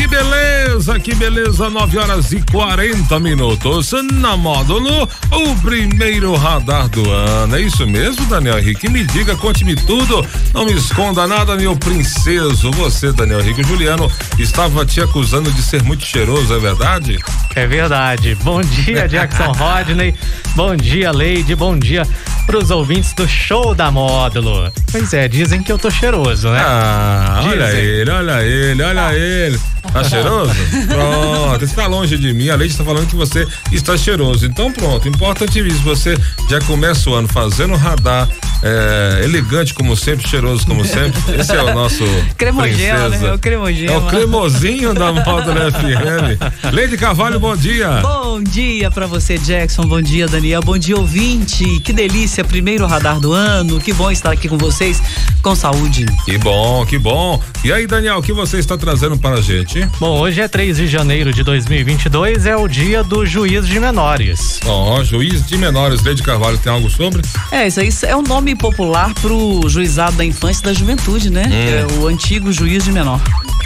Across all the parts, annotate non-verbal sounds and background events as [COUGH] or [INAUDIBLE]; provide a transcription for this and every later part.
Que beleza, que beleza, 9 horas e 40 minutos. Na módulo, o primeiro radar do ano. É isso mesmo, Daniel Henrique? Me diga, conte-me tudo. Não me esconda nada, meu princeso. Você, Daniel Henrique Juliano, estava te acusando de ser muito cheiroso, é verdade? É verdade. Bom dia, Jackson [LAUGHS] Rodney. Bom dia, Leide. Bom dia pros ouvintes do show da módulo. Pois é, dizem que eu tô cheiroso, né? Ah, olha ele, olha ele, olha ele. Tá cheiroso? Pronto, está longe de mim. A Leite está falando que você está cheiroso. Então pronto, importantíssimo. Você já começa o ano fazendo radar é, elegante como sempre, cheiroso como sempre. Esse é o nosso. Cremogel, né? É o cremogel. É o cremosinho da moda da FM. Leide Carvalho, bom dia. Bom dia para você, Jackson. Bom dia, Daniel. Bom dia, ouvinte. Que delícia, primeiro radar do ano. Que bom estar aqui com vocês com saúde. Que bom, que bom. E aí, Daniel, o que você está trazendo para a gente? Bom, hoje é 3 de janeiro de 2022, é o dia do juiz de menores. Ó, oh, juiz de menores, Leide Carvalho, tem algo sobre? É, isso aí é um nome popular pro juizado da infância e da juventude, né? Hum. É o antigo juiz de menor.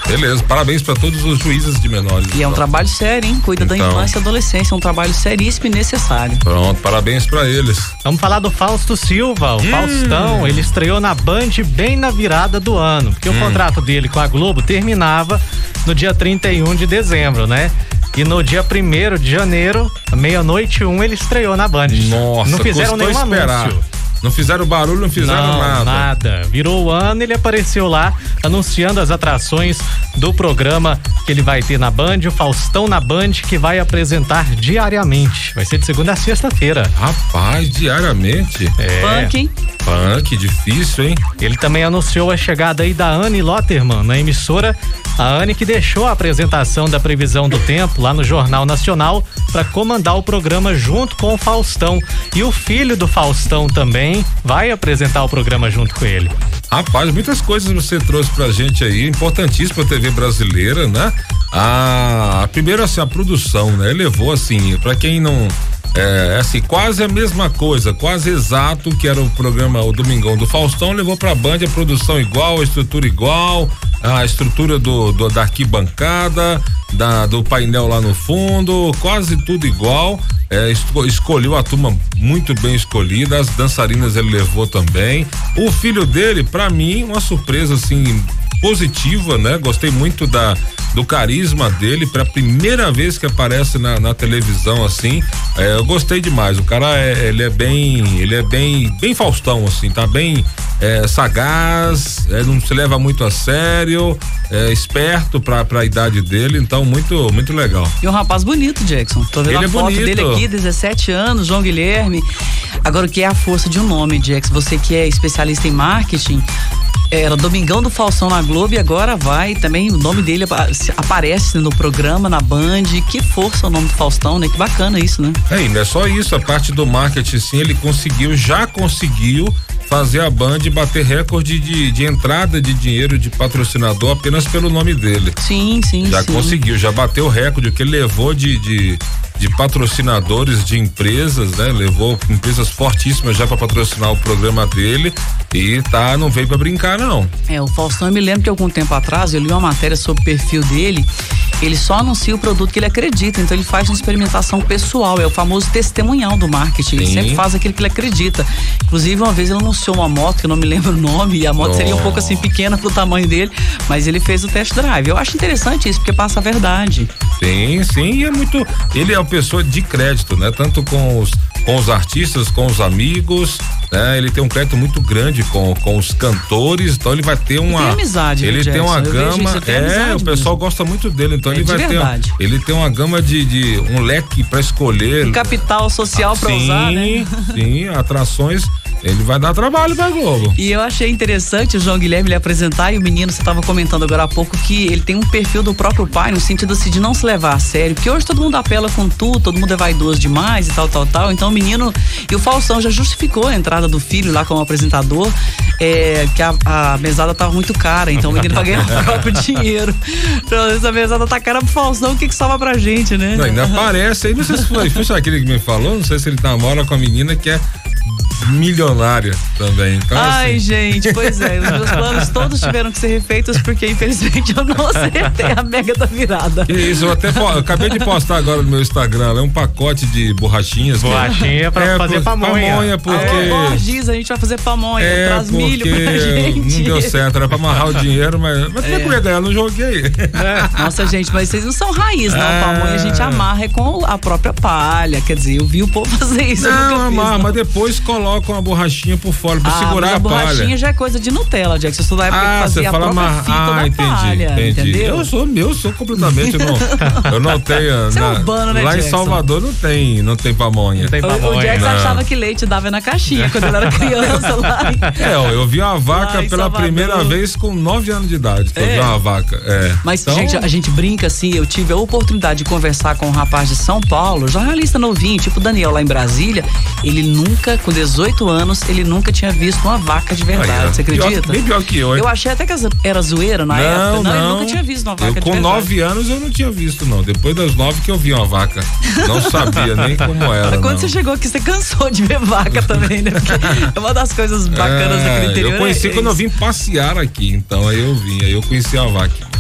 Beleza, parabéns para todos os juízes de menores. E é um então. trabalho sério, hein? Cuida então. da infância e adolescência, é um trabalho seríssimo e necessário. Pronto, parabéns para eles. Vamos falar do Fausto Silva, o hum. Faustão, ele estreou na Band bem na virada do ano, porque hum. o contrato dele com a Globo terminava no dia 31 de dezembro, né? E no dia 1 de janeiro, meia-noite um, ele estreou na Band. Nossa, não fizeram nenhum esperar. anúncio. Não fizeram barulho, não fizeram não, nada. Nada. Virou o ano, ele apareceu lá anunciando as atrações do programa que ele vai ter na Band, o Faustão na Band, que vai apresentar diariamente. Vai ser de segunda a sexta-feira. Rapaz, diariamente? É. Punk, hein? Punk, difícil, hein? Ele também anunciou a chegada aí da Anne Lotterman na emissora. A Anne que deixou a apresentação da previsão do tempo lá no Jornal Nacional para comandar o programa junto com o Faustão. E o filho do Faustão também vai apresentar o programa junto com ele. Rapaz, muitas coisas você trouxe pra gente aí, importantíssimo pra TV brasileira, né? A, a primeiro assim, a produção, né? Levou assim, para quem não é, assim, quase a mesma coisa, quase exato que era o programa O Domingão do Faustão, levou pra Band a produção igual, a estrutura igual, a estrutura do, do da arquibancada, da, do painel lá no fundo, quase tudo igual. É, escolheu a turma muito bem escolhida, as dançarinas ele levou também. O filho dele, para mim, uma surpresa assim positiva, né? Gostei muito da do carisma dele para primeira vez que aparece na, na televisão assim. É, eu gostei demais. O cara é, ele é bem, ele é bem, bem Faustão assim, tá bem é, sagaz, é, não se leva muito a sério, é esperto para a idade dele, então muito muito legal. E um rapaz bonito, Jackson. Tô vendo ele a é foto bonito. dele aqui, 17 anos, João Guilherme. Agora o que é a força de um nome, Jackson? Você que é especialista em marketing, era Domingão do Falsão na Globo e agora vai também, o nome dele aparece no programa, na Band. Que força o nome do Faustão, né? Que bacana isso, né? É, e não é só isso, a parte do marketing, sim, ele conseguiu, já conseguiu fazer a Band bater recorde de, de entrada de dinheiro de patrocinador apenas pelo nome dele. Sim, sim. Já sim. conseguiu, já bateu o recorde que ele levou de, de de patrocinadores de empresas, né? Levou empresas fortíssimas já para patrocinar o programa dele e tá, não veio para brincar não. É, o Faustão, eu me lembro que algum tempo atrás eu li uma matéria sobre o perfil dele, ele só anuncia o produto que ele acredita, então ele faz uma experimentação pessoal, é o famoso testemunhal do marketing, Sim. ele sempre faz aquilo que ele acredita. Inclusive uma vez ele anunciou uma moto, que eu não me lembro o nome, e a moto seria um pouco assim pequena pro tamanho dele, mas ele fez o test drive. Eu acho interessante isso, porque passa a verdade. Sim, sim, e é muito, ele é uma pessoa de crédito, né? Tanto com os com os artistas, com os amigos, né? Ele tem um crédito muito grande com, com os cantores, então ele vai ter uma. Ele tem amizade, Ele tem uma gama. Isso, é, o pessoal mesmo. gosta muito dele, então é ele vai verdade. ter. Ele tem uma gama de, de um leque para escolher. Um capital social para usar, né? Sim, atrações Ele vai dar trabalho pra Globo. E eu achei interessante o João Guilherme lhe apresentar e o menino, você estava comentando agora há pouco que ele tem um perfil do próprio pai, no sentido assim, de não se levar a sério, porque hoje todo mundo apela com tudo, todo mundo é vaidoso demais e tal, tal, tal. Então o menino. E o Faustão já justificou a entrada do filho lá como apresentador, é, que a, a mesada tava muito cara, então o menino vai ganhar o [LAUGHS] próprio dinheiro. Então, essa mesada tá cara pro Faustão, o que que sobra pra gente, né? Não, ainda aparece aí, não sei se foi, foi aquele que me falou, não sei se ele namora com a menina que é milionária também. Então, Ai, assim... gente, pois é. Os meus planos todos tiveram que ser refeitos porque, infelizmente, eu não acertei a mega da virada. Isso, eu até eu acabei de postar agora no meu Instagram, é um pacote de borrachinhas. Borrachinha pra é, fazer pamonha. Pamonha, porque. É, a gente vai fazer pamonha, é traz milho pra gente. Não deu certo, era pra amarrar o dinheiro, mas. Mas é. é ganhar? Não joguei. É. Nossa, gente, mas vocês não são raiz, não. É. Pamonha a gente amarra é com a própria palha. Quer dizer, eu vi o povo fazer isso. Não, amarra, mas depois coloca uma borrachinha por fora pra ah, segurar a, a palha. borrachinha já é coisa de Nutella, Jack. Você sou da época ah, que fazia a própria mar... fita ah, da entendi, palha, entendi. entendeu? Eu sou meu, sou completamente, não, [LAUGHS] eu não tenho. Você na, é urbano, né, Lá Jackson? em Salvador não tem, não tem pamonha. Não tem pamonha. O, o Jackson achava que leite dava na caixinha quando ele era [LAUGHS] criança lá. É, ó, eu vi uma vaca pela Salvador. primeira vez com 9 anos de idade. É. Eu vi uma vaca. É. Mas, então... gente, a gente brinca assim, eu tive a oportunidade de conversar com um rapaz de São Paulo, jornalista novinho, tipo Daniel lá em Brasília. Ele nunca, com 18 anos, ele nunca tinha visto uma vaca de verdade. Aí, você acredita? Pior, bem pior que eu, hein? Eu achei até que era zoeira na não, época. Não, não, eu nunca tinha visto uma vaca eu, de com verdade. Com 9 anos eu não tinha visto, não. Depois das 9 que eu vi uma vaca. Não [LAUGHS] sabia nem como era. Mas quando não. você chegou aqui, você cansou de ver vaca [LAUGHS] também, né? Porque é uma das coisas bacanas é, daquele interior. Eu conheci é quando eu vim passear aqui, então aí eu vim, aí eu conheci a vaca.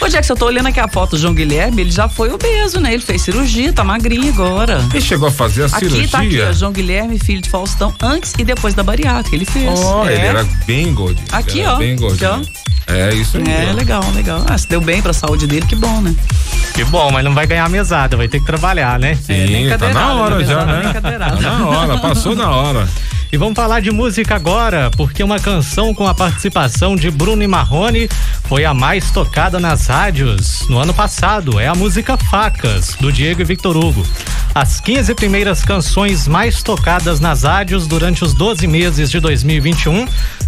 Ô, Jackson, eu tô olhando aqui a foto do João Guilherme, ele já foi obeso, né? Ele fez cirurgia, tá magrinho agora. Ele chegou a fazer a aqui, cirurgia? Tá aqui, ó, João Guilherme, filho de Faustão, antes e depois da bariátrica, ele fez. Ó, oh, é. ele era bem gordinho. Aqui, ó. Bem gordinho. Aqui, ó. É, isso aí. É, legal, legal. Ah, se deu bem pra saúde dele, que bom, né? Que bom, mas não vai ganhar mesada, vai ter que trabalhar, né? Sim, é, tá na hora já, né? Tá na hora, passou na hora. E vamos falar de música agora, porque uma canção com a participação de Bruno e Marrone foi a mais tocada nas rádios no ano passado. É a música Facas, do Diego e Victor Hugo. As 15 primeiras canções mais tocadas nas rádios durante os 12 meses de 2021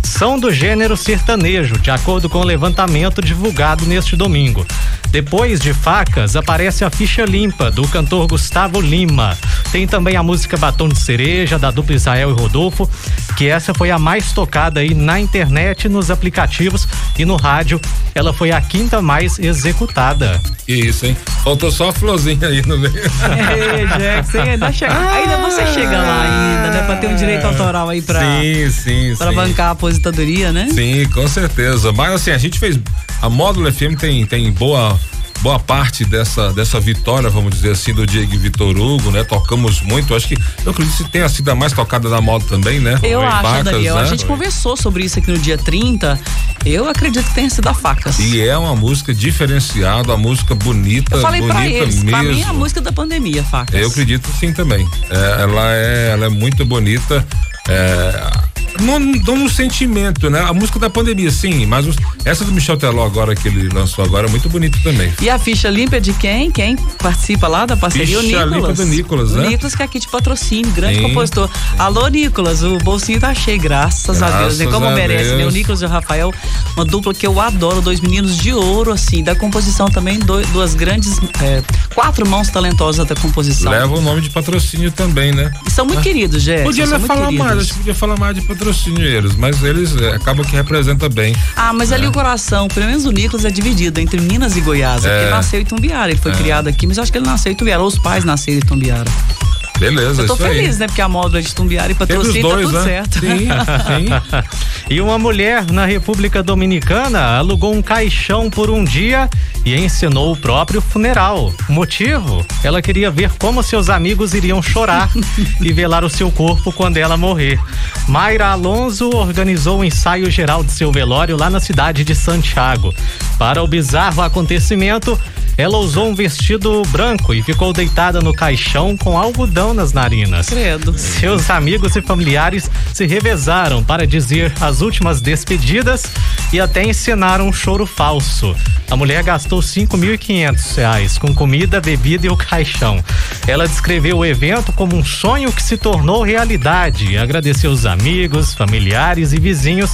são do gênero sertanejo, de acordo com o levantamento divulgado neste domingo. Depois de Facas, aparece a ficha limpa do cantor Gustavo Lima. Tem também a música Batom de Cereja, da dupla Israel e Rodolfo, que essa foi a mais tocada aí na internet, nos aplicativos e no rádio. Ela foi a quinta mais executada. Que isso, hein? Faltou só a florzinha aí no meio. [LAUGHS] É, Jackson, ainda, chega, ah, ainda você chega lá ainda, né? Pra ter um direito autoral aí pra, sim, sim, pra sim. bancar a aposentadoria, né? Sim, com certeza. Mas assim, a gente fez. A Módulo FM tem, tem boa boa parte dessa, dessa vitória, vamos dizer assim, do Diego Vitor Hugo, né? Tocamos muito, acho que eu acredito que tenha sido a mais tocada da moda também, né? Eu acho, Facas, Daniel. Né? A gente conversou sobre isso aqui no dia 30. Eu acredito que tenha sido a Facas. E é uma música diferenciada, uma música bonita, eu falei bonita pra eles, mesmo. Pra mim é a música da pandemia, Facas. Eu acredito sim também. É, ela, é, ela é muito bonita. É, no, no sentimento, né? A música da pandemia, sim, mas os, essa do Michel Teló agora que ele lançou agora é muito bonita também. E a ficha limpa é de quem? Quem participa lá da parceria? Ficha o Nicolas. limpa do Nicolas, né? O Nicolas que é aqui de patrocínio, grande sim. compositor. Alô, Nicolas, o bolsinho tá cheio, graças, graças a Deus, né? Como merece, Deus. né? O Nicolas e o Rafael, uma dupla que eu adoro, dois meninos de ouro, assim, da composição também, dois, duas grandes, é, quatro mãos talentosas da composição. Leva o nome de patrocínio também, né? E são muito ah. queridos, Jé. Podia falar queridos. mais, acho que podia falar mais de patrocínio eles, mas eles é, acabam que representa bem. Ah, mas ali é. o coração, pelo menos o Nicolas é dividido entre Minas e Goiás. É. Ele nasceu em Tumbiara, ele foi é. criado aqui, mas acho que ele nasceu em Tumbiara, ou os pais nasceram em Tumbiara. Beleza, Eu tô feliz, aí. né? Porque a módula de Tumbiara e patrocínio tá tudo né? certo. Sim, sim. [LAUGHS] e uma mulher na República Dominicana alugou um caixão por um dia e ensinou o próprio funeral. O motivo? Ela queria ver como seus amigos iriam chorar [LAUGHS] e velar o seu corpo quando ela morrer. Mayra Alonso organizou o ensaio geral de seu velório lá na cidade de Santiago. Para o bizarro acontecimento, Ela usou um vestido branco e ficou deitada no caixão com algodão nas narinas. Credo. Seus amigos e familiares se revezaram para dizer as últimas despedidas e até ensinaram um choro falso. A mulher gastou cinco mil e quinhentos reais com comida, bebida e o caixão. Ela descreveu o evento como um sonho que se tornou realidade e agradeceu os amigos, familiares e vizinhos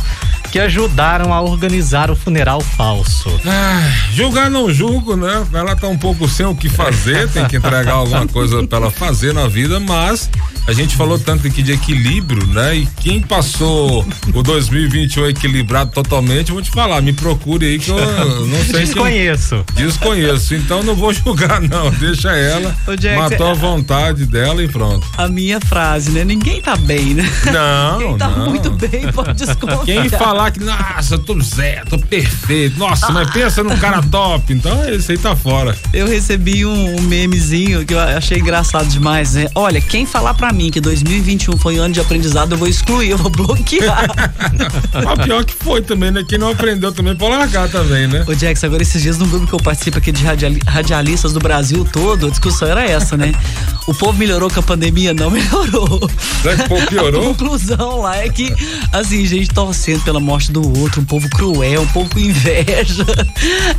que ajudaram a organizar o funeral falso. Ah, julgar não julgo, né? Ela tá um pouco sem o que fazer, tem que entregar alguma coisa para ela fazer na vida, mas a gente falou tanto aqui de equilíbrio, né? E quem passou o 2021 equilibrado totalmente, vou te falar, me procure aí que eu [LAUGHS] não sei Desconheço. Quem... Desconheço, então não vou julgar não, deixa ela, Jack, matou a vontade dela e pronto. A minha frase, né? Ninguém tá bem, né? Não, Quem tá não. muito bem pode desconfiar. Quem falar que, nossa, tô zé, tô perfeito, nossa, mas pensa num cara top, então esse aí tá fora. Eu recebi um, um memezinho que eu achei engraçado demais, né? Olha, quem falar pra mim que 2021 foi um ano de aprendizado, eu vou excluir, eu vou bloquear. [LAUGHS] Mas pior que foi também, né? Quem não aprendeu também pode largar também, né? Ô, Jax, agora esses dias no grupo que eu participo aqui de radialistas do Brasil todo, a discussão era essa, né? O povo melhorou com a pandemia? Não [LAUGHS] melhorou. Será que o povo piorou? A conclusão lá é que, assim, gente torcendo pela morte do outro, um povo cruel, um povo com inveja.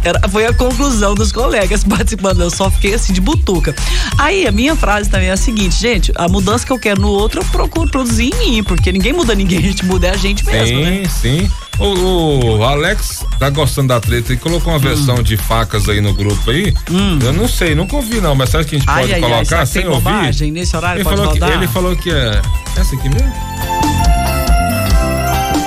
Era, foi a conclusão dos colegas participando. Eu só fiquei assim de butuca. Aí a minha frase também é a seguinte, gente, a mudança que eu quero no outro, eu procuro produzir em mim, porque ninguém muda ninguém, a gente muda é a gente mesmo. Sim, né? sim. O, o, Alex tá gostando da treta e colocou uma hum. versão de facas aí no grupo aí. Hum. Eu não sei, nunca ouvi não, mas será que a gente pode ai, colocar ai, sem ouvir? Nesse horário ele pode falou rodar? Que, ele falou que é. Essa aqui mesmo?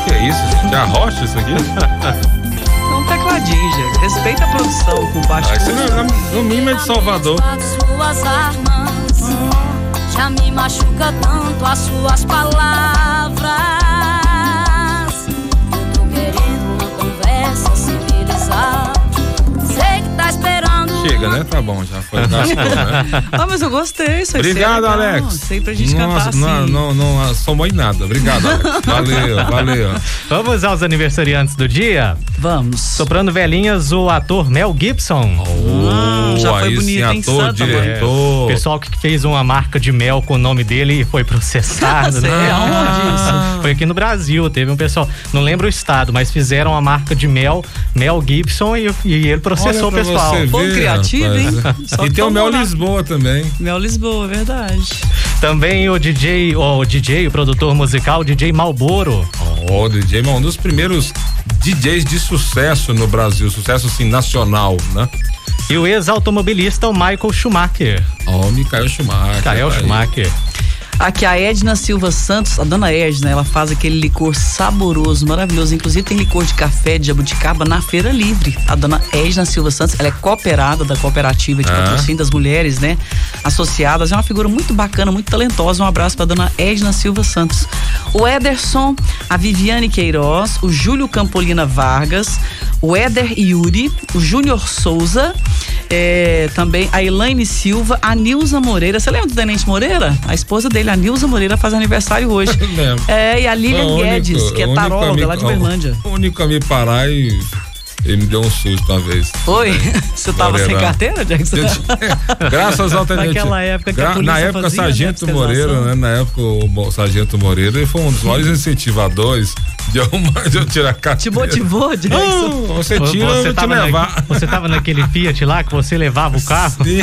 que é isso, gente? É a rocha isso aqui? É um tecladinho, gente. Respeita a produção com baixo. Ah, isso no, no mínimo é de Salvador. Suas armas, já me machuca tanto as suas palavras. Chega, né? Tá bom, já foi. [LAUGHS] Gastou, né? Ah, mas eu gostei. Isso Obrigado, é Alex. Sei pra gente Nossa, cantar assim. Não, não, não somou em nada. Obrigado, Alex. [LAUGHS] Valeu, valeu. Vamos aos aniversariantes do dia? Vamos. Soprando velhinhas, o ator Mel Gibson. Oh, já foi bonito, hein? Ator, diretor. É, pessoal que fez uma marca de mel com o nome dele e foi processado, [LAUGHS] né? É, onde isso? Foi aqui no Brasil. Teve um pessoal, não lembro o estado, mas fizeram uma marca de mel, Mel Gibson, e, e ele processou o pessoal. Pô, criativo, hein? e tem o Mel Lisboa também. Mel Lisboa, verdade. Também o DJ, o DJ, o produtor musical, DJ Malboro. Oh, o DJ é um dos primeiros DJs de sucesso no Brasil, sucesso assim nacional, né? E o ex-automobilista, o Michael Schumacher. Oh, Michael Schumacher. Michael Schumacher. Aqui a Edna Silva Santos, a dona Edna, ela faz aquele licor saboroso, maravilhoso. Inclusive tem licor de café de jabuticaba na Feira Livre. A dona Edna Silva Santos, ela é cooperada da cooperativa de ah. patrocínio das mulheres, né? Associadas. É uma figura muito bacana, muito talentosa. Um abraço pra dona Edna Silva Santos. O Ederson, a Viviane Queiroz, o Júlio Campolina Vargas, o Éder Yuri, o Júnior Souza, é, também a Elaine Silva, a Nilza Moreira. Você lembra do Tenente Moreira? A esposa dele, a Nilza Moreira, faz aniversário hoje. [LAUGHS] é, e a Lilian Guedes, que é taróloga lá de Berlândia. O único a me parar e ele me deu um susto uma vez. Foi? [LAUGHS] Você tava sem carteira, Jackson? [LAUGHS] Graças ao tenente. Naquela época que a polícia Na época, fazia, Sargento né, Moreira, né? Na época, o Sargento Moreira, ele foi um dos maiores incentivadores de eu, [LAUGHS] de eu tirar a carteira. Te motivou, Jackson? Não, você tira, você eu te levar. Na, você tava naquele Fiat lá que você levava o carro? Sim.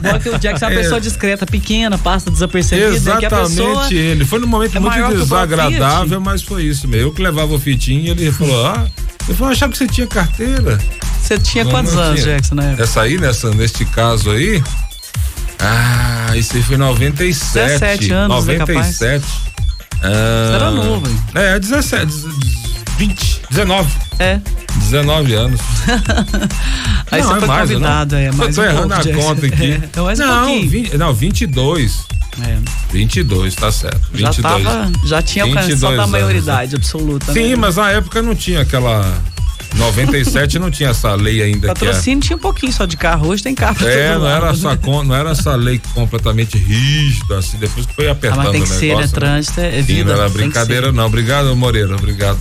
Bom que o Jackson é uma é. pessoa discreta, pequena, passa desapercebida. Exatamente pessoa ele. Foi num momento é muito desagradável, mas foi isso mesmo. Eu que levava o fitinho e ele falou, ah... Eu falei, achava que você tinha carteira. Você tinha não, quantos não anos, tinha. Jackson, né? Essa aí, nessa, neste caso aí? Ah, isso aí foi 97. 17 anos, 97. É ah, você era novo, hein? É, 17, 20, 19. É. 19 anos. [LAUGHS] Aí não, você é foi mais, convidado, é mais Eu tô um errando pouco, a conta aqui. [LAUGHS] É, mais um não, 20, não, 22. É. 22, tá certo. 22. Já, tava, já tinha alcançado a maioridade absoluta. Sim, né? mas na época não tinha aquela 97 não tinha essa lei ainda. Patrocínio é... tinha um pouquinho só de carro, hoje tem carro. É, não era, essa, não era essa lei completamente rígida, assim, depois que foi apertando ah, mas tem que o negócio. Ser, né? Trânsito é vida. Sim, não era brincadeira, não. Obrigado, Moreira, obrigado.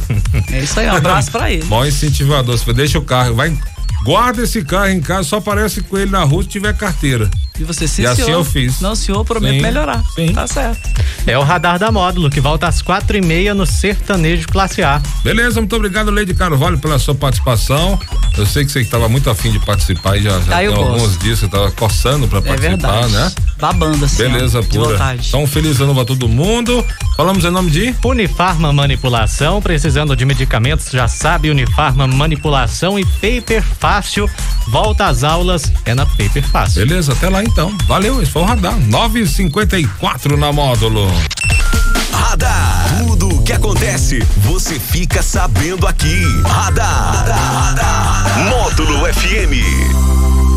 É isso aí, um abraço pra ele. Bom incentivador. Você deixa o carro, vai guarda esse carro em casa, só aparece com ele na rua se tiver carteira. E você se E assim senhor, eu fiz. Não, senhor, prometo Sim, melhorar. sim. Tá certo. É o radar da módulo, que volta às quatro e meia no Sertanejo Classe A. Beleza, muito obrigado, Leide Carvalho, pela sua participação. Eu sei que você estava muito afim de participar e já, já Ah, tem eu gosto. alguns dias você estava coçando para É participar, verdade. né? Babando assim. Beleza, ó, pura. vontade. Então, feliz ano pra todo mundo. Falamos em nome de Unifarma Manipulação, precisando de medicamentos, já sabe, Unifarma Manipulação e Paper Fácil. Volta às aulas, é na Paper Fácil. Beleza, até lá então. Valeu, esse foi o Radar. 954 na módulo. Radar. Tudo o que acontece, você fica sabendo aqui. Radar. Módulo FM.